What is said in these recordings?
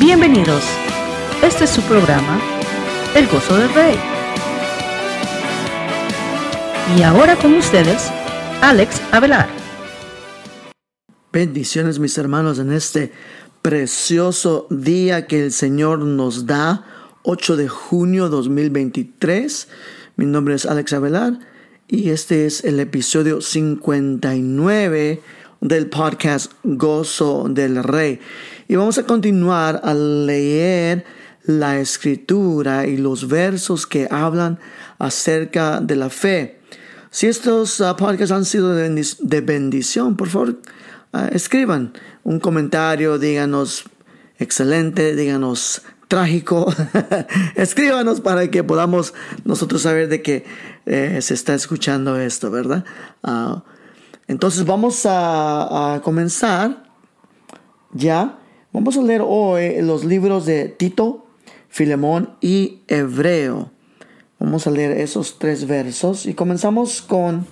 Bienvenidos. Este es su programa, El Gozo del Rey. Y ahora con ustedes, Alex Avelar. Bendiciones mis hermanos en este precioso día que el Señor nos da, 8 de junio 2023. Mi nombre es Alex Avelar y este es el episodio 59 del podcast Gozo del Rey. Y vamos a continuar a leer la escritura y los versos que hablan acerca de la fe. Si estos uh, podcasts han sido de bendición, por favor, uh, escriban un comentario, díganos excelente, díganos trágico. Escríbanos para que podamos nosotros saber de que eh, se está escuchando esto, ¿verdad? Uh, entonces vamos a, comenzar ya. Vamos a leer hoy los libros de Tito, Filemón y Hebreo. Vamos a leer esos tres versos y comenzamos con,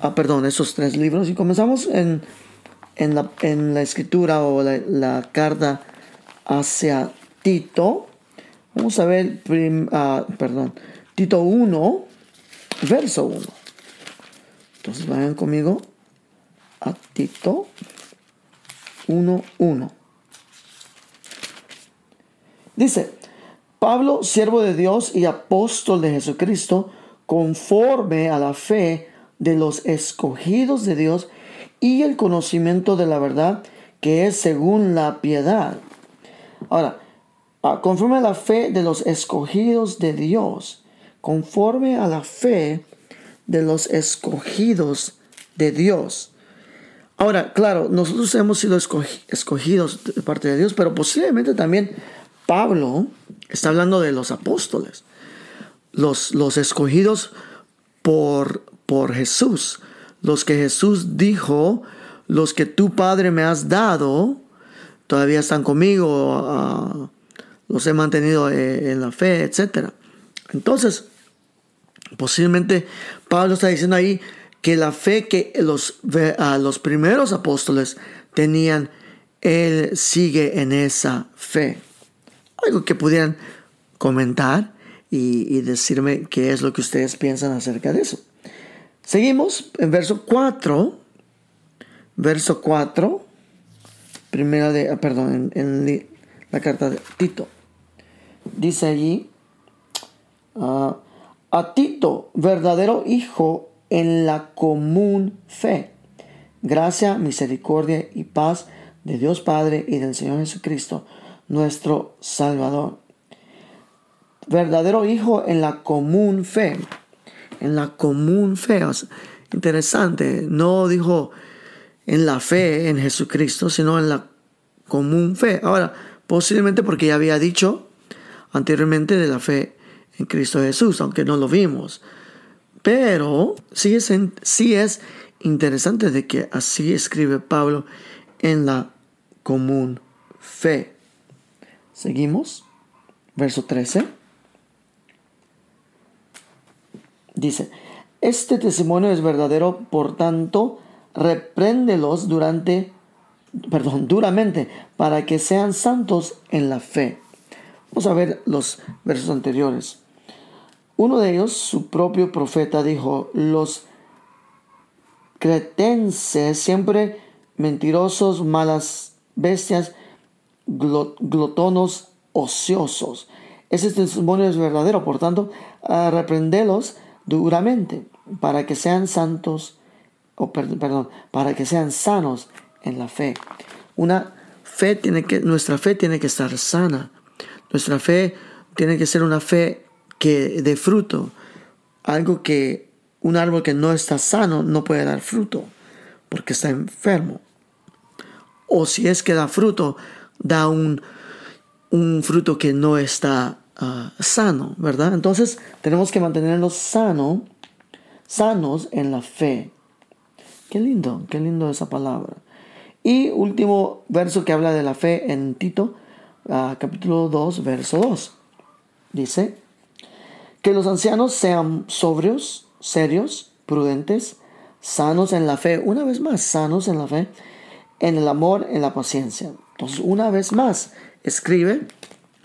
ah, perdón, esos tres libros y comenzamos en, en, la, escritura o la, carta hacia Tito. Vamos a ver, ah, perdón, Tito 1, verso 1. Entonces vayan conmigo a Tito 1.1. Dice, Pablo, siervo de Dios y apóstol de Jesucristo, conforme a la fe de los escogidos de Dios y el conocimiento de la verdad que es según la piedad. Ahora, conforme a la fe de los escogidos de Dios, conforme a la fe de los escogidos de Dios. Ahora, claro, nosotros hemos sido escogidos de parte de Dios, pero posiblemente también Pablo está hablando de los apóstoles, los, los escogidos por, por Jesús, los que Jesús dijo, los que tu Padre me has dado, todavía están conmigo, ah, los he mantenido eh, en la fe, etc. Entonces, posiblemente Pablo está diciendo ahí, que la fe que los, los primeros apóstoles tenían, Él sigue en esa fe. Algo que pudieran comentar y, decirme qué es lo que ustedes piensan acerca de eso. Seguimos en verso 4. Verso 4. Primera de, ah, perdón, en, la carta de Tito. Dice allí, ah, a Tito, verdadero hijo en la común fe. Gracia, misericordia y paz de Dios Padre y del Señor Jesucristo, nuestro Salvador. Verdadero Hijo en la común fe. En la común fe. interesante. No dijo en la fe en Jesucristo, sino en la común fe. Ahora, posiblemente porque ya había dicho anteriormente de la fe en Cristo Jesús, aunque no lo vimos. Pero sí es, es interesante de que así escribe Pablo en la común fe. Seguimos. Verso 13. Dice, este testimonio es verdadero, por tanto, repréndelos durante, perdón, duramente, para que sean santos en la fe. Vamos a ver los versos anteriores. Uno de ellos, su propio profeta, dijo, los cretenses, siempre mentirosos, malas bestias, glotonos, ociosos. Ese testimonio es verdadero, por tanto, reprendelos duramente para que sean santos, o perdón, para que sean sanos en la fe. Una fe tiene que, nuestra fe tiene que estar sana. Nuestra fe tiene que ser una fe que de fruto. Algo que un árbol que no está sano no puede dar fruto porque está enfermo. O si es que da fruto, da un, un fruto que no está ah, sano, ¿verdad? Entonces tenemos que mantenernos sano, sanos en la fe. Qué lindo, qué lindo esa palabra. Y último verso que habla de la fe en Tito, ah, capítulo 2, verso 2. Dice, que los ancianos sean sobrios, serios, prudentes, sanos en la fe, una vez más, sanos en la fe, en el amor, en la paciencia. Entonces, una vez más, escribe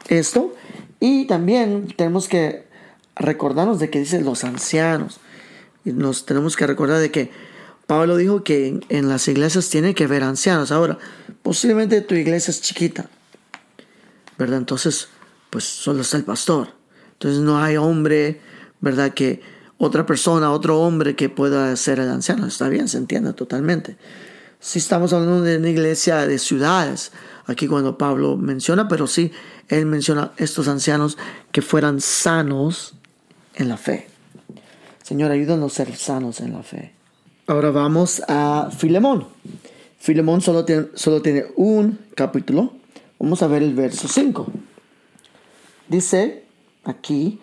esto y también tenemos que recordarnos de que dice los ancianos. Y nos tenemos que recordar de que Pablo dijo que en, las iglesias tiene que haber ancianos. Ahora, posiblemente tu iglesia es chiquita, ¿verdad? Entonces, pues solo está el pastor. Entonces no hay hombre, ¿verdad? Que otra persona, otro hombre que pueda ser el anciano. Está bien, se entiende totalmente. Si estamos hablando de una iglesia de ciudades, aquí cuando Pablo menciona, pero sí, él menciona estos ancianos que fueran sanos en la fe. Señor, ayúdanos a ser sanos en la fe. Ahora vamos a Filemón. Filemón solo tiene, solo tiene un capítulo. Vamos a ver el verso 5. Dice aquí,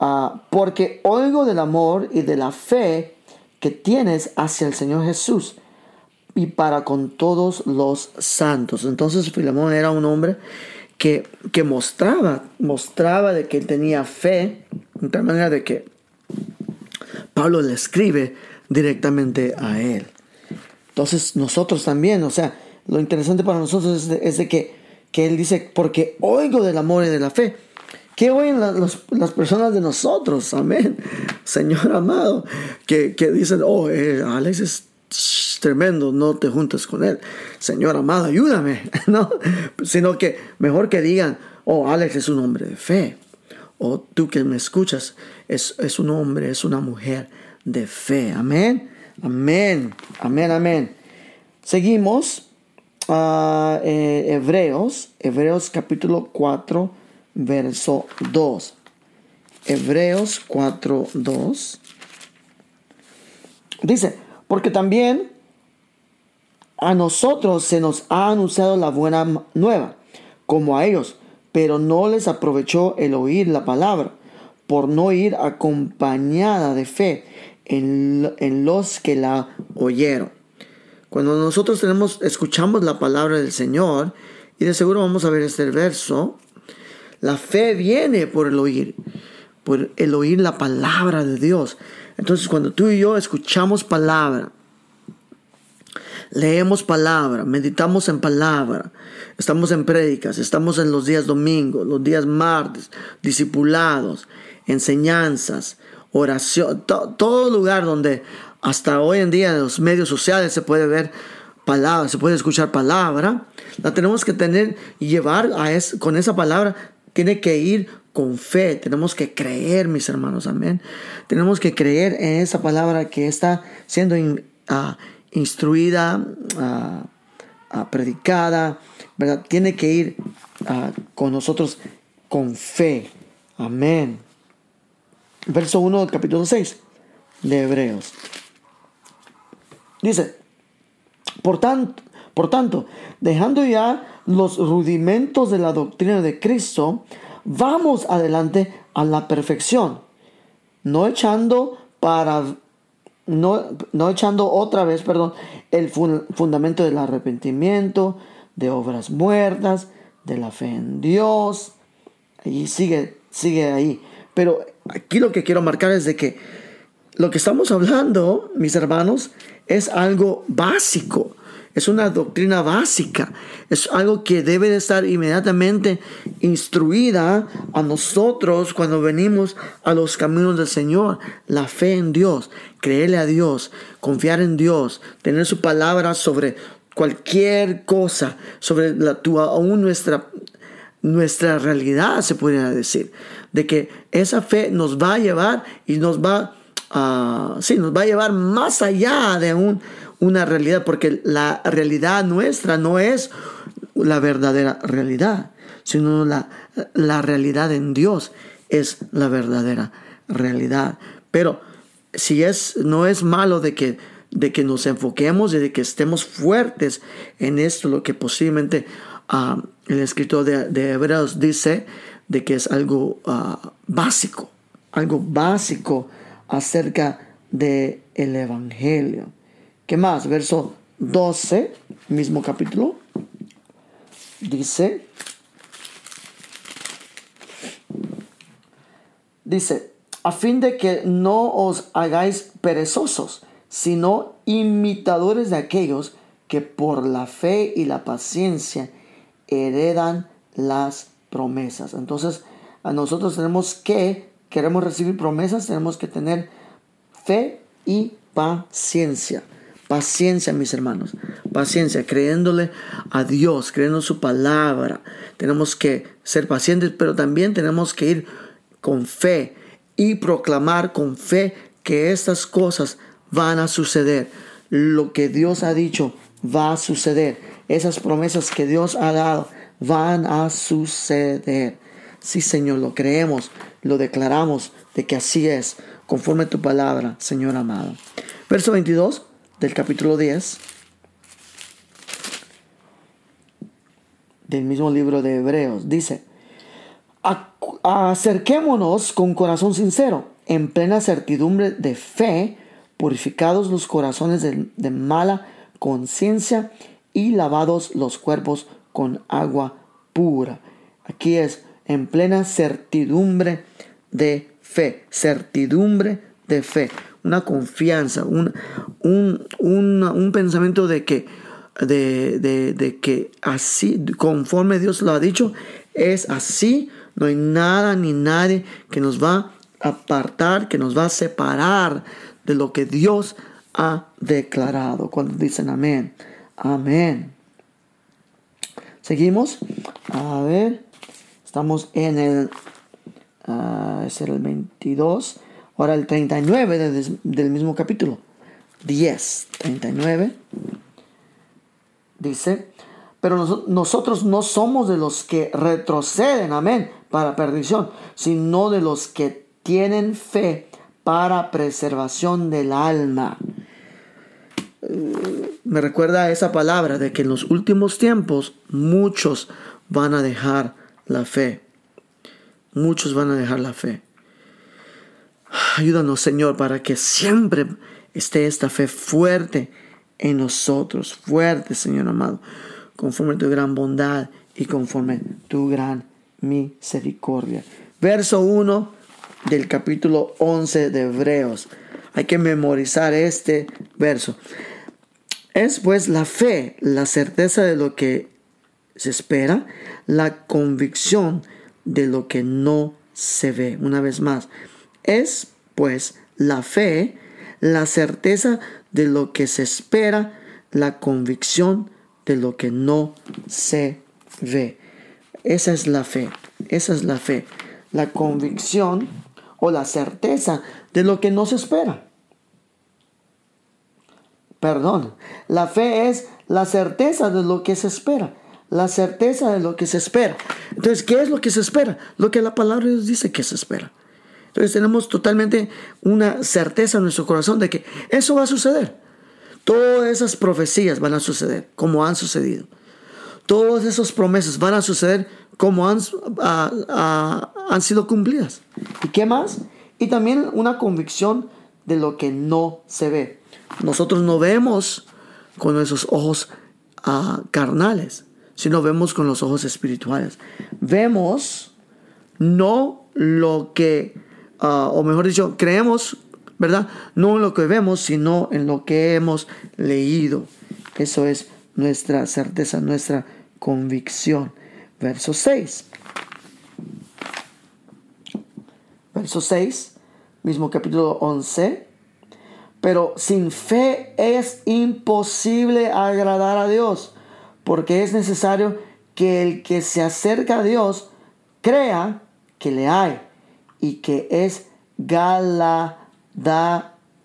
ah, porque oigo del amor y de la fe que tienes hacia el Señor Jesús y para con todos los santos. Entonces Filemón era un hombre que, que mostraba, mostraba de que tenía fe, de tal manera de que Pablo le escribe directamente a él. Entonces nosotros también, o sea, lo interesante para nosotros es de, que, que, él dice, porque oigo del amor y de la fe. ¿Qué oyen las personas de nosotros? Amén. Señor amado, que, que dicen, oh, eh, Alex es tremendo, no te juntes con él. Señor amado, ayúdame, ¿no? Sino que mejor que digan, oh, Alex es un hombre de fe. O tú que me escuchas, es, es un hombre, es una mujer de fe. Amén. Amén. Amén, amén. Seguimos eh, Hebreos, Hebreos capítulo 4, verso 2. Hebreos 4, 2. Dice, porque también a nosotros se nos ha anunciado la buena nueva, como a ellos, pero no les aprovechó el oír la palabra, por no ir acompañada de fe en, en los que la oyeron. Cuando nosotros tenemos, escuchamos la palabra del Señor, y de seguro vamos a ver este verso, la fe viene por el oír, por el oír la palabra de Dios. Entonces cuando tú y yo escuchamos palabra, leemos palabra, meditamos en palabra, estamos en prédicas, estamos en los días domingos, los días martes, discipulados, enseñanzas, oración, todo lugar donde hasta hoy en día en los medios sociales se puede ver palabra, se puede escuchar palabra, la tenemos que tener y llevar a es, con esa palabra, tiene que ir con fe, tenemos que creer, mis hermanos, amén. Tenemos que creer en esa palabra que está siendo ah, instruida, uh, predicada, ¿verdad? Tiene que ir con nosotros con fe, amén. Verso 1 del capítulo 6 de Hebreos. Dice, por tanto, por tanto, dejando ya los rudimentos de la doctrina de Cristo, vamos adelante a la perfección, no echando para no, no echando otra vez, perdón, el fundamento del arrepentimiento, de obras muertas, de la fe en Dios. Y sigue, sigue ahí. Pero aquí lo que quiero marcar es de que lo que estamos hablando, mis hermanos, es algo básico. Es una doctrina básica. Es algo que debe de estar inmediatamente instruida a nosotros cuando venimos a los caminos del Señor. La fe en Dios, creerle a Dios, confiar en Dios, tener su palabra sobre cualquier cosa, sobre la, aún nuestra, nuestra realidad, se podría decir. De que esa fe nos va a llevar y nos va a, sí, nos va a llevar más allá de un una realidad, porque la realidad nuestra no es la verdadera realidad, sino la, la realidad en Dios es la verdadera realidad. Pero si es, no es malo de que, de que nos enfoquemos y de que estemos fuertes en esto, lo que posiblemente ah, el escritor de, Hebreos dice, de que es algo ah, básico, algo básico acerca del el Evangelio. ¿Qué más? Verso 12, mismo capítulo. Dice, dice, a fin de que no os hagáis perezosos, sino imitadores de aquellos que por la fe y la paciencia heredan las promesas. Entonces, a nosotros tenemos que, queremos recibir promesas, tenemos que tener fe y paciencia. Paciencia, mis hermanos. Paciencia, creyéndole a Dios, creyendo su palabra. Tenemos que ser pacientes, pero también tenemos que ir con fe y proclamar con fe que estas cosas van a suceder. Lo que Dios ha dicho va a suceder. Esas promesas que Dios ha dado van a suceder. Sí, Señor, lo creemos, lo declaramos de que así es, conforme a tu palabra, Señor amado. Verso 22 del capítulo 10 del mismo libro de Hebreos dice, acerquémonos con corazón sincero, en plena certidumbre de fe, purificados los corazones de, mala conciencia y lavados los cuerpos con agua pura. Aquí es en plena certidumbre de fe, certidumbre de fe, una confianza, un, un, pensamiento de que, de, de, que así, conforme Dios lo ha dicho, es así, no hay nada ni nadie que nos va a apartar, que nos va a separar de lo que Dios ha declarado. Cuando dicen amén, amén. Seguimos. A ver. Estamos en el. Uh, es el 22. Ahora el 39 del mismo capítulo. 10. 39. Dice. Pero nosotros no somos de los que retroceden, amén, para perdición, sino de los que tienen fe para preservación del alma me recuerda esa palabra de que en los últimos tiempos muchos van a dejar la fe. Muchos van a dejar la fe. Ayúdanos, Señor, para que siempre esté esta fe fuerte en nosotros. Fuerte, Señor amado. Conforme tu gran bondad y conforme tu gran misericordia. Verso 1 del capítulo 11 de Hebreos. Hay que memorizar este verso. Es pues la fe, la certeza de lo que se espera, la convicción de lo que no se ve. Una vez más, es pues la fe, la certeza de lo que se espera, la convicción de lo que no se ve. Esa es la fe, esa es la fe, la convicción o la certeza de lo que no se espera. Perdón, la fe es la certeza de lo que se espera. La certeza de lo que se espera. Entonces, ¿qué es lo que se espera? Lo que la palabra de Dios dice que se espera. Entonces tenemos totalmente una certeza en nuestro corazón de que eso va a suceder. Todas esas profecías van a suceder como han sucedido. Todas esas promesas van a suceder como han, han sido cumplidas. ¿Y qué más? Y también una convicción de lo que no se ve. Nosotros no vemos con nuestros ojos ah, carnales, sino vemos con los ojos espirituales. Vemos no lo que, ah, o mejor dicho, creemos, ¿verdad? No en lo que vemos, sino en lo que hemos leído. Eso es nuestra certeza, nuestra convicción. Verso 6. Verso 6, mismo capítulo 11 pero sin fe es imposible agradar a Dios, porque es necesario que el que se acerca a Dios crea que le hay y que es galada,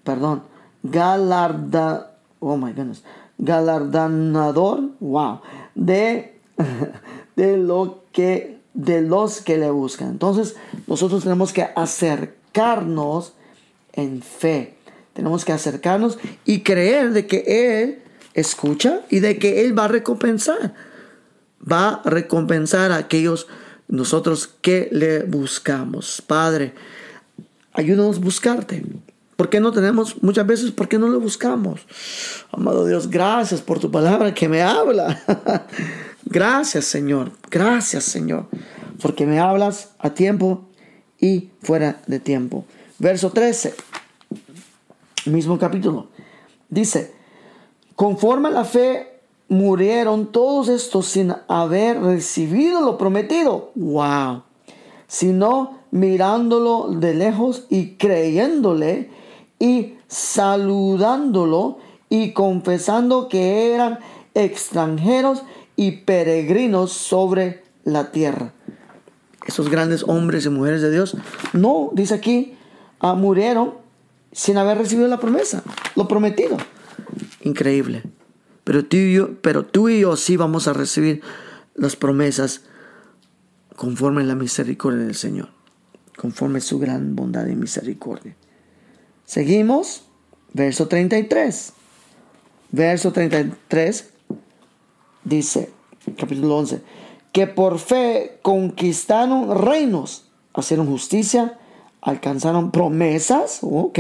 perdón, galarda, oh my goodness, galardonador, wow, de, de lo que de los que le buscan. Entonces, nosotros tenemos que acercarnos en fe tenemos que acercarnos y creer de que Él escucha y de que Él va a recompensar. Va a recompensar a aquellos nosotros que le buscamos. Padre, ayúdanos a buscarte. ¿Por qué no tenemos muchas veces? ¿Por qué no lo buscamos? Amado Dios, gracias por tu palabra que me habla. gracias Señor, gracias Señor, porque me hablas a tiempo y fuera de tiempo. Verso 13 mismo capítulo. Dice, conforme a la fe murieron todos estos sin haber recibido lo prometido. ¡Wow! Sino mirándolo de lejos y creyéndole y saludándolo y confesando que eran extranjeros y peregrinos sobre la tierra. Esos grandes hombres y mujeres de Dios, no, dice aquí, ah, murieron sin haber recibido la promesa, lo prometido. Increíble. Pero tú, y yo, pero tú y yo sí vamos a recibir las promesas conforme la misericordia del Señor, conforme su gran bondad y misericordia. Seguimos, verso 33. Verso 33 dice, capítulo 11, que por fe conquistaron reinos, hicieron justicia, alcanzaron promesas, ok,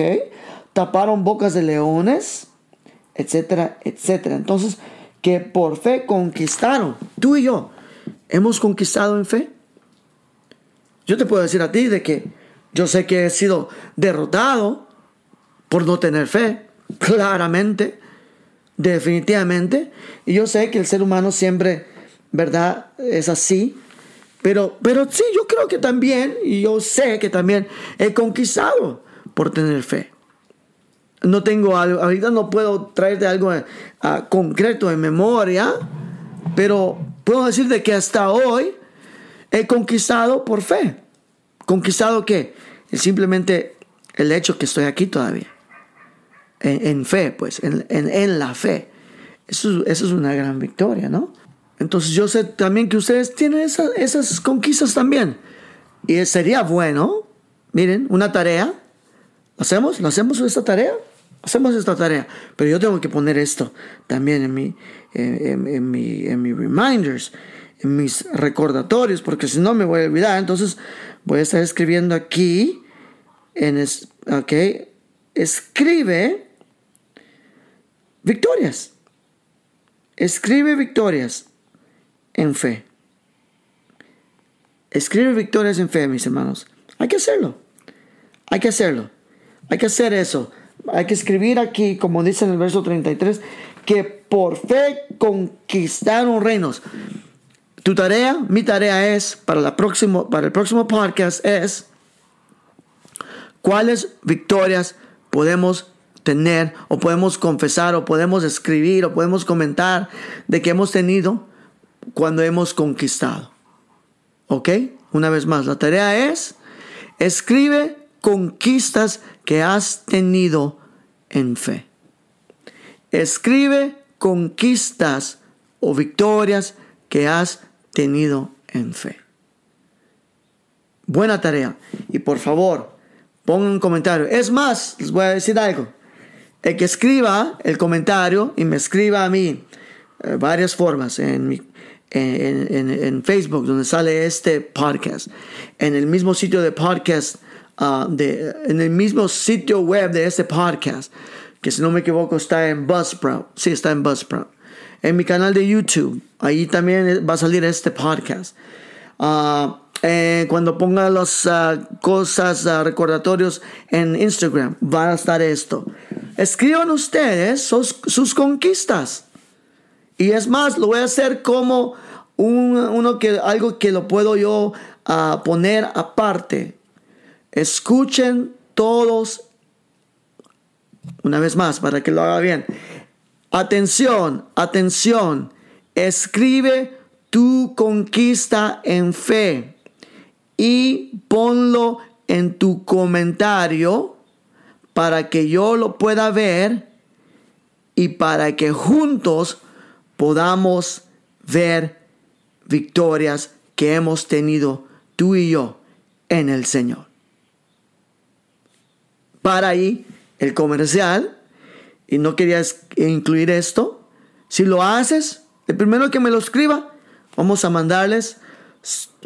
taparon bocas de leones, etcétera, etcétera. Entonces, que por fe conquistaron. Tú y yo hemos conquistado en fe. Yo te puedo decir a ti de que yo sé que he sido derrotado por no tener fe, claramente, definitivamente. Y yo sé que el ser humano siempre, ¿verdad? Es así. Pero, pero sí, yo creo que también, y yo sé que también he conquistado por tener fe no tengo algo, ahorita no puedo traerte algo eh, concreto en memoria, pero puedo decirte que hasta hoy he conquistado por fe. ¿Conquistado qué? Simplemente el hecho que estoy aquí todavía. En, fe, pues, en, la fe. Eso, eso, es una gran victoria, ¿no? Entonces yo sé también que ustedes tienen esas conquistas también. Y sería bueno, miren, una tarea. ¿Hacemos? ¿Lo hacemos esta tarea? Hacemos esta tarea, pero yo tengo que poner esto también en mi, en, mi, en mis reminders, en mis recordatorios, porque si no me voy a olvidar. Entonces voy a estar escribiendo aquí, en es, ok, escribe victorias. Escribe victorias en fe. Escribe victorias en fe, mis hermanos. Hay que hacerlo. Hay que hacerlo. Hay que hacer eso. Hay que escribir aquí, como dice en el verso 33, que por fe conquistaron reinos. Tu tarea, mi tarea es, para, la próximo, para el próximo podcast, es cuáles victorias podemos tener o podemos confesar o podemos escribir o podemos comentar de que hemos tenido cuando hemos conquistado. ¿Ok? Una vez más, la tarea es, escribe conquistas que has tenido en fe. Escribe conquistas o victorias que has tenido en fe. Buena tarea. Y por favor, pongan un comentario. Es más, les voy a decir algo. El que escriba el comentario y me escriba a mí eh, varias formas en, en, Facebook, donde sale este podcast, en el mismo sitio de podcast Ah, de, en el mismo sitio web de este podcast, que si no me equivoco está en Buzzsprout. Sí, está en Buzzsprout. En mi canal de YouTube, ahí también va a salir este podcast. Ah, eh, cuando ponga las ah, cosas, recordatorios en Instagram, va a estar esto. Escriban ustedes sus, conquistas. Y es más, lo voy a hacer como un, uno que, algo que lo puedo yo poner aparte Escuchen todos, una vez más, para que lo haga bien. Atención, atención. Escribe tu conquista en fe y ponlo en tu comentario para que yo lo pueda ver y para que juntos podamos ver victorias que hemos tenido tú y yo en el Señor para ahí el comercial y no querías incluir esto. Si lo haces, el primero que me lo escriba, vamos a mandarles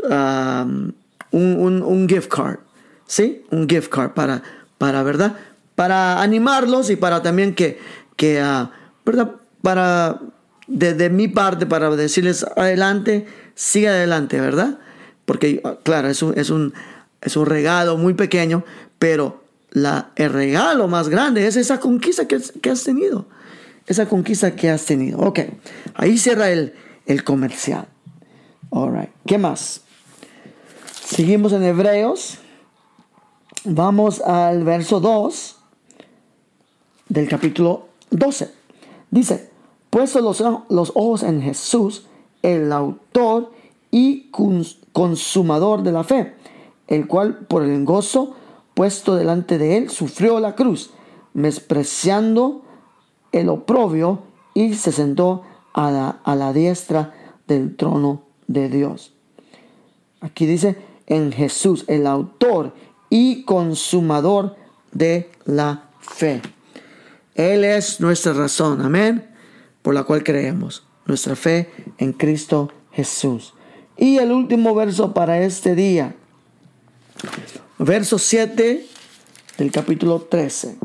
um, un, gift card. ¿Sí? Un gift card para, para ¿verdad? Para animarlos y para también que, que uh, ¿verdad? Para, de, mi parte, para decirles adelante, siga adelante, ¿verdad? Porque, uh, claro, es un, es un, es un regalo muy pequeño, pero la, el regalo más grande es esa conquista que, has tenido. esa conquista que has tenido. Ok, ahí cierra el, el comercial. All ¿qué más? Seguimos en Hebreos. Vamos al verso 2 del capítulo 12. Dice, puesto los, los ojos en Jesús, el autor y consumador de la fe, el cual por el gozo puesto delante de él sufrió la cruz, despreciando el oprobio y se sentó a la, a la diestra del trono de Dios. Aquí dice, en Jesús, el autor y consumador de la fe. Él es nuestra razón, amén, por la cual creemos, nuestra fe en Cristo Jesús. Y el último verso para este día, verso 7 del capítulo 13.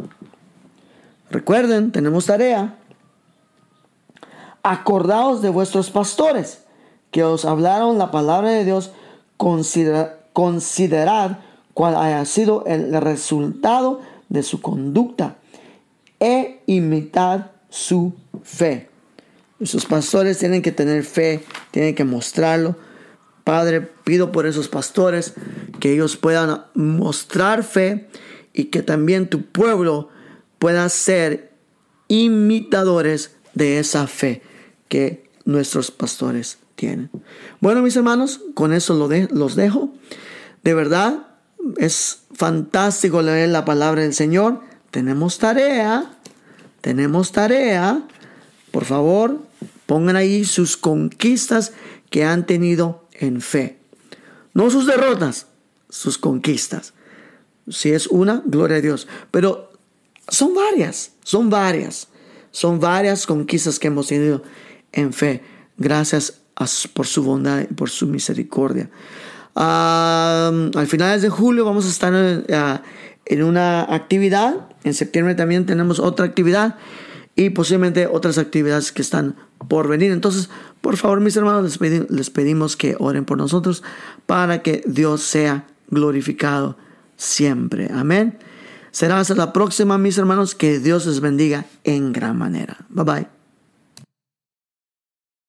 Recuerden, tenemos tarea. Acordaos de vuestros pastores que os hablaron la palabra de Dios, considerad cuál haya sido el resultado de su conducta e imitad su fe. Sus pastores tienen que tener fe, tienen que mostrarlo. Padre, pido por esos pastores que ellos puedan mostrar fe y que también tu pueblo pueda ser imitadores de esa fe que nuestros pastores tienen. Bueno, mis hermanos, con eso lo los dejo. De verdad, es fantástico leer la palabra del Señor. Tenemos tarea, tenemos tarea. Por favor, pongan ahí sus conquistas que han tenido en fe. No sus derrotas, sus conquistas. Si es una, gloria a Dios. Pero son varias, son varias. Son varias conquistas que hemos tenido en fe. Gracias por su bondad y por su misericordia. al finales de julio vamos a estar eh, en, una actividad. En septiembre también tenemos otra actividad y posiblemente otras actividades que están por venir. Entonces, por favor, mis hermanos, les, pedimos que oren por nosotros para que Dios sea glorificado siempre. Amén. Será hasta la próxima, mis hermanos. Que Dios les bendiga en gran manera. Bye bye.